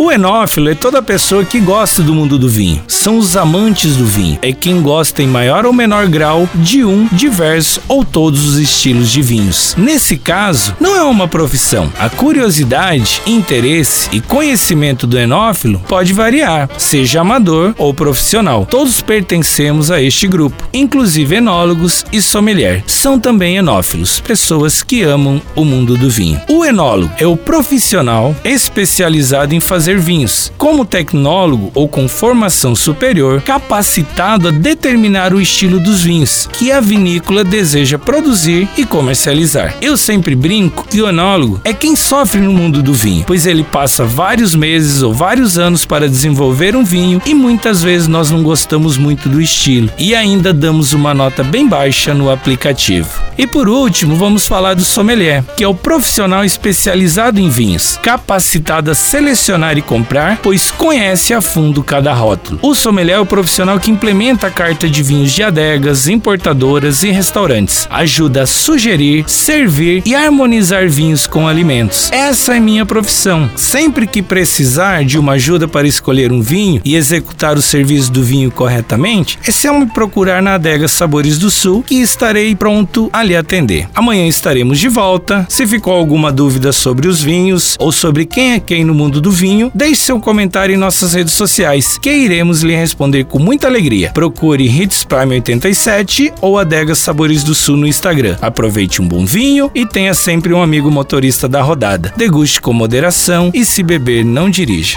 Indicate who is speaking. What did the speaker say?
Speaker 1: O enófilo é toda pessoa que gosta do mundo do vinho. São os amantes do vinho. É quem gosta em maior ou menor grau de um, diversos ou todos os estilos de vinhos. Nesse caso, não é uma profissão. A curiosidade, interesse e conhecimento do enófilo pode variar, seja amador ou profissional. Todos pertencemos a este grupo, inclusive enólogos e sommelier. São também enófilos, pessoas que amam o mundo do vinho. O enólogo é o profissional especializado em fazer fazer vinhos, como tecnólogo ou com formação superior, capacitado a determinar o estilo dos vinhos que a vinícola deseja produzir e comercializar. Eu sempre brinco que o enólogo é quem sofre no mundo do vinho, pois ele passa vários meses ou vários anos para desenvolver um vinho e muitas vezes nós não gostamos muito do estilo e ainda damos uma nota bem baixa no aplicativo. E por último, vamos falar do sommelier, que é o profissional especializado em vinhos, capacitado a selecionar e comprar, pois conhece a fundo cada rótulo. O sommelier é o profissional que implementa a carta de vinhos de adegas, importadoras e restaurantes. Ajuda a sugerir, servir e harmonizar vinhos com alimentos. Essa é minha profissão. Sempre que precisar de uma ajuda para escolher um vinho e executar o serviço do vinho corretamente, é só me procurar na adega Sabores do Sul que estarei pronto a lhe atender. Amanhã estaremos de volta. Se ficou alguma dúvida sobre os vinhos ou sobre quem é quem no mundo do vinho, deixe seu comentário em nossas redes sociais, que iremos lhe responder com muita alegria. Procure Hits Prime 87 ou Adega Sabores do Sul no Instagram. Aproveite um bom vinho e tenha sempre um amigo motorista da rodada. Deguste com moderação e se beber, não dirija.